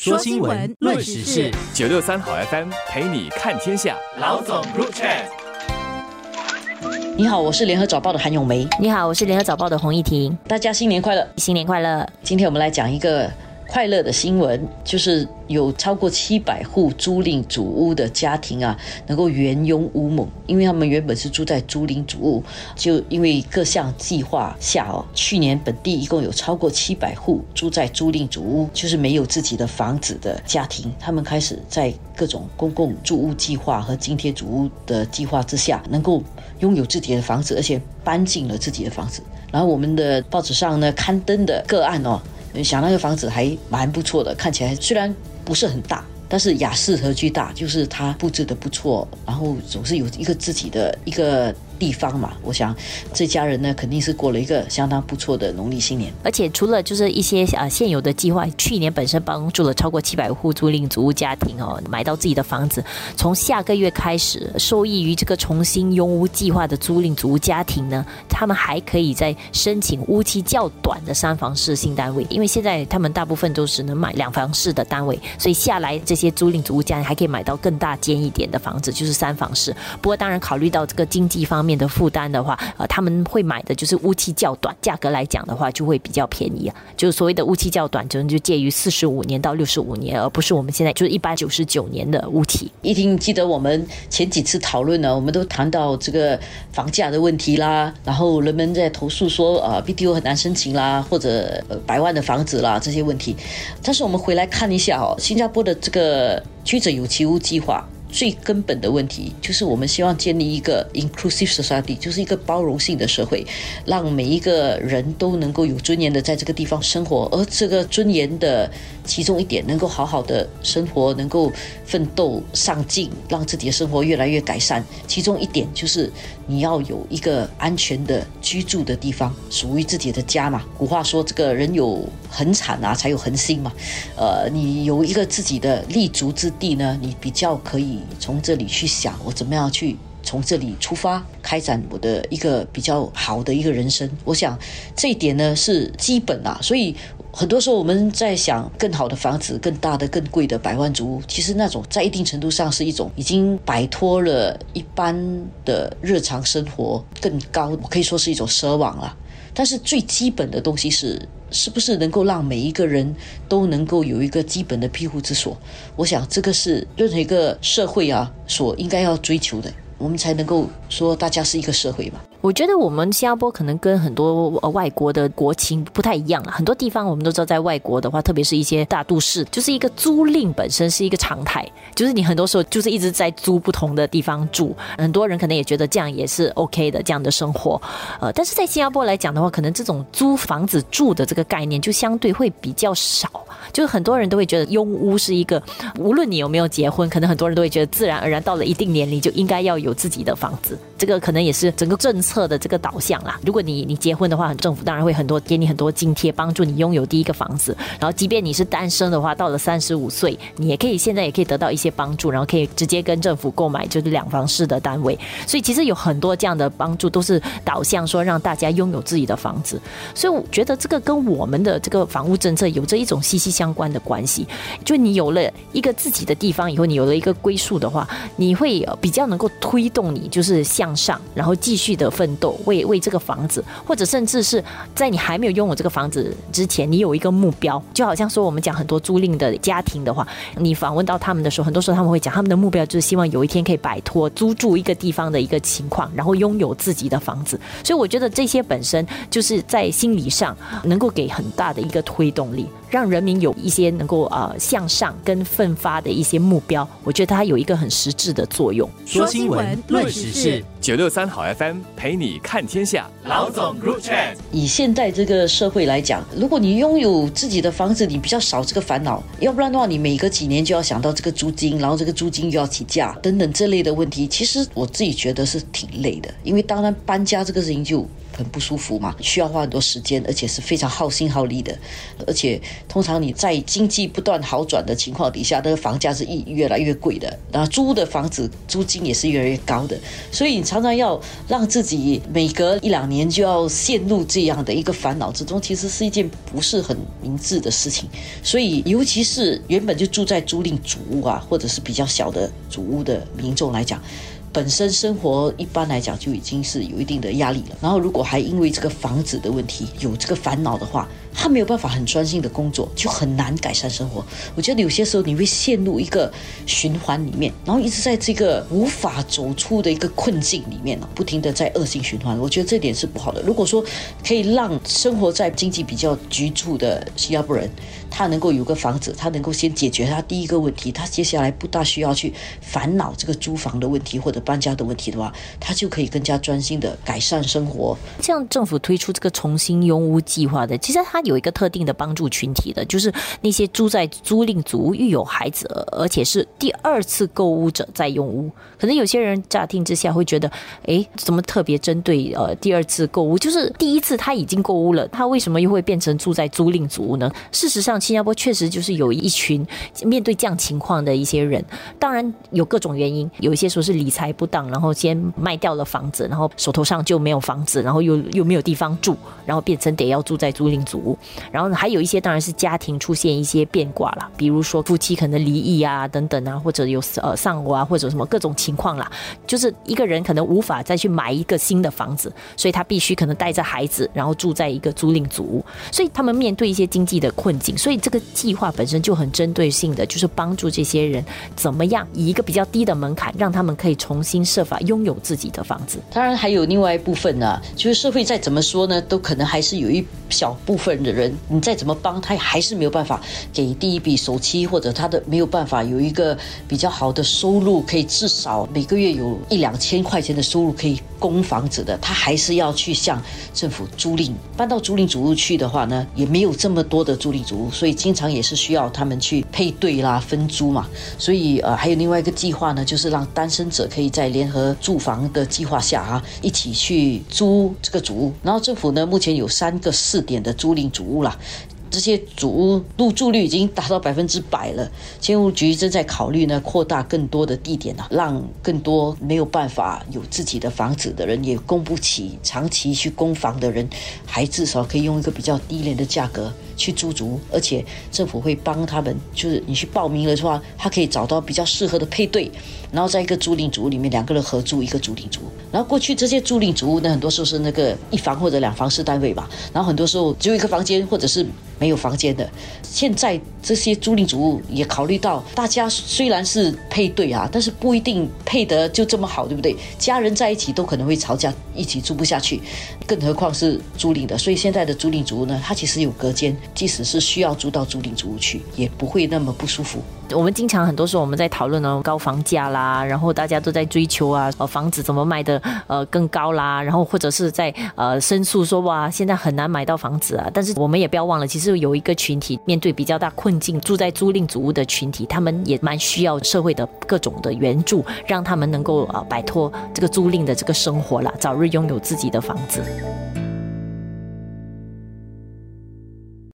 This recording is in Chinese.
说新闻，论时事，九六三好 FM 陪你看天下。老总入 chat。你好，我是联合早报的韩咏梅。你好，我是联合早报的洪一婷。大家新年快乐！新年快乐！今天我们来讲一个。快乐的新闻就是有超过七百户租赁主屋的家庭啊，能够原拥屋猛，因为他们原本是住在租赁主屋，就因为各项计划下哦，去年本地一共有超过七百户住在租赁主屋，就是没有自己的房子的家庭，他们开始在各种公共住屋计划和津贴主屋的计划之下，能够拥有自己的房子，而且搬进了自己的房子。然后我们的报纸上呢刊登的个案哦。想那个房子还蛮不错的，看起来虽然不是很大，但是雅士和巨大，就是它布置的不错，然后总是有一个自己的一个。地方嘛，我想这家人呢肯定是过了一个相当不错的农历新年。而且除了就是一些啊现有的计划，去年本身帮助了超过七百户租赁租屋家庭哦买到自己的房子。从下个月开始，受益于这个重新拥屋计划的租赁租屋家庭呢，他们还可以在申请屋期较短的三房式新单位。因为现在他们大部分都只能买两房式的单位，所以下来这些租赁租屋家庭还可以买到更大间一点的房子，就是三房式。不过当然考虑到这个经济方面。面的负担的话，呃，他们会买的就是屋期较短，价格来讲的话就会比较便宜啊。就是所谓的屋期较短，就就介于四十五年到六十五年，而不是我们现在就是一百九十九年的屋期。一定记得我们前几次讨论呢，我们都谈到这个房价的问题啦，然后人们在投诉说啊，BTO 很难申请啦，或者呃百万的房子啦这些问题。但是我们回来看一下哦，新加坡的这个居者有其屋计划。最根本的问题就是，我们希望建立一个 inclusive society，就是一个包容性的社会，让每一个人都能够有尊严的在这个地方生活。而这个尊严的其中一点，能够好好的生活，能够奋斗上进，让自己的生活越来越改善。其中一点就是你要有一个安全的居住的地方，属于自己的家嘛。古话说，这个人有恒产啊，才有恒心嘛。呃，你有一个自己的立足之地呢，你比较可以。从这里去想，我怎么样去从这里出发，开展我的一个比较好的一个人生。我想这一点呢是基本啊，所以很多时候我们在想更好的房子、更大的、更贵的百万屋，其实那种在一定程度上是一种已经摆脱了一般的日常生活更高，可以说是一种奢望了。但是最基本的东西是，是不是能够让每一个人都能够有一个基本的庇护之所？我想这个是任何一个社会啊所应该要追求的，我们才能够说大家是一个社会嘛。我觉得我们新加坡可能跟很多呃外国的国情不太一样啊。很多地方我们都知道，在外国的话，特别是一些大都市，就是一个租赁本身是一个常态，就是你很多时候就是一直在租不同的地方住。很多人可能也觉得这样也是 OK 的这样的生活。呃，但是在新加坡来讲的话，可能这种租房子住的这个概念就相对会比较少。就是很多人都会觉得拥屋是一个，无论你有没有结婚，可能很多人都会觉得自然而然到了一定年龄就应该要有自己的房子。这个可能也是整个政策的这个导向啦。如果你你结婚的话，政府当然会很多给你很多津贴，帮助你拥有第一个房子。然后，即便你是单身的话，到了三十五岁，你也可以现在也可以得到一些帮助，然后可以直接跟政府购买就是两房式的单位。所以其实有很多这样的帮助，都是导向说让大家拥有自己的房子。所以我觉得这个跟我们的这个房屋政策有着一种息息相关的关系。就你有了一个自己的地方以后，你有了一个归宿的话，你会比较能够推动你就是向。向上，然后继续的奋斗，为为这个房子，或者甚至是在你还没有拥有这个房子之前，你有一个目标。就好像说，我们讲很多租赁的家庭的话，你访问到他们的时候，很多时候他们会讲，他们的目标就是希望有一天可以摆脱租住一个地方的一个情况，然后拥有自己的房子。所以我觉得这些本身就是在心理上能够给很大的一个推动力。让人民有一些能够呃向上跟奋发的一些目标，我觉得它有一个很实质的作用。说新闻，论时事，九六三好 FM 陪你看天下。老总入 chat。以现在这个社会来讲，如果你拥有自己的房子，你比较少这个烦恼；要不然的话，你每隔几年就要想到这个租金，然后这个租金又要起价等等这类的问题。其实我自己觉得是挺累的，因为当然搬家这个事情就很不舒服嘛，需要花很多时间，而且是非常耗心耗力的。而且通常你在经济不断好转的情况底下，那个房价是越越来越贵的，然后租的房子租金也是越来越高的，所以你常常要让自己每隔一两年就要陷入这样的一个烦恼之中，其实是一件不是很明智的事情。所以，尤其是原本就住在租赁主屋啊，或者是比较小的主屋的民众来讲。本身生活一般来讲就已经是有一定的压力了，然后如果还因为这个房子的问题有这个烦恼的话，他没有办法很专心的工作，就很难改善生活。我觉得有些时候你会陷入一个循环里面，然后一直在这个无法走出的一个困境里面不停的在恶性循环。我觉得这点是不好的。如果说可以让生活在经济比较局促的新加坡人，他能够有个房子，他能够先解决他第一个问题，他接下来不大需要去烦恼这个租房的问题或者搬家的问题的话，他就可以更加专心的改善生活。像政府推出这个重新拥屋计划的，其实它有一个特定的帮助群体的，就是那些住在租赁组屋、育有孩子，而且是第二次购屋者在用屋。可能有些人乍听之下会觉得，哎，怎么特别针对呃第二次购屋？就是第一次他已经购屋了，他为什么又会变成住在租赁组屋呢？事实上，新加坡确实就是有一群面对这样情况的一些人，当然有各种原因，有一些说是理财不当，然后先卖掉了房子，然后手头上就没有房子，然后又又没有地方住，然后变成得要住在租赁组然后还有一些当然是家庭出现一些变卦了，比如说夫妻可能离异啊等等啊，或者有呃丧偶啊，或者什么各种情况啦，就是一个人可能无法再去买一个新的房子，所以他必须可能带着孩子，然后住在一个租赁组屋，所以他们面对一些经济的困境，所以这个。计划本身就很针对性的，就是帮助这些人怎么样以一个比较低的门槛，让他们可以重新设法拥有自己的房子。当然还有另外一部分呢，就是社会再怎么说呢，都可能还是有一小部分的人，你再怎么帮他，还是没有办法给第一笔首期，或者他的没有办法有一个比较好的收入，可以至少每个月有一两千块钱的收入可以供房子的，他还是要去向政府租赁。搬到租赁主屋去的话呢，也没有这么多的租赁主屋，所以经常也是需要他们去配对啦、分租嘛，所以呃，还有另外一个计划呢，就是让单身者可以在联合住房的计划下啊，一起去租这个主屋。然后政府呢，目前有三个试点的租赁主屋啦。这些主屋入住率已经达到百分之百了，建屋局正在考虑呢，扩大更多的地点啊，让更多没有办法有自己的房子的人，也供不起长期去供房的人，还至少可以用一个比较低廉的价格去租足，而且政府会帮他们，就是你去报名了的话，他可以找到比较适合的配对，然后在一个租赁主屋里面两个人合租一个租赁主屋，然后过去这些租赁主屋呢，很多时候是那个一房或者两房式单位吧，然后很多时候只有一个房间或者是。没有房间的，现在这些租赁主屋也考虑到，大家虽然是配对啊，但是不一定配得就这么好，对不对？家人在一起都可能会吵架，一起住不下去，更何况是租赁的。所以现在的租赁主屋呢，它其实有隔间，即使是需要租到租赁主屋去，也不会那么不舒服。我们经常很多时候我们在讨论呢高房价啦，然后大家都在追求啊，呃房子怎么卖的呃更高啦，然后或者是在呃申诉说哇现在很难买到房子啊，但是我们也不要忘了，其实有一个群体面对比较大困境，住在租赁组屋的群体，他们也蛮需要社会的各种的援助，让他们能够啊摆脱这个租赁的这个生活啦，早日拥有自己的房子。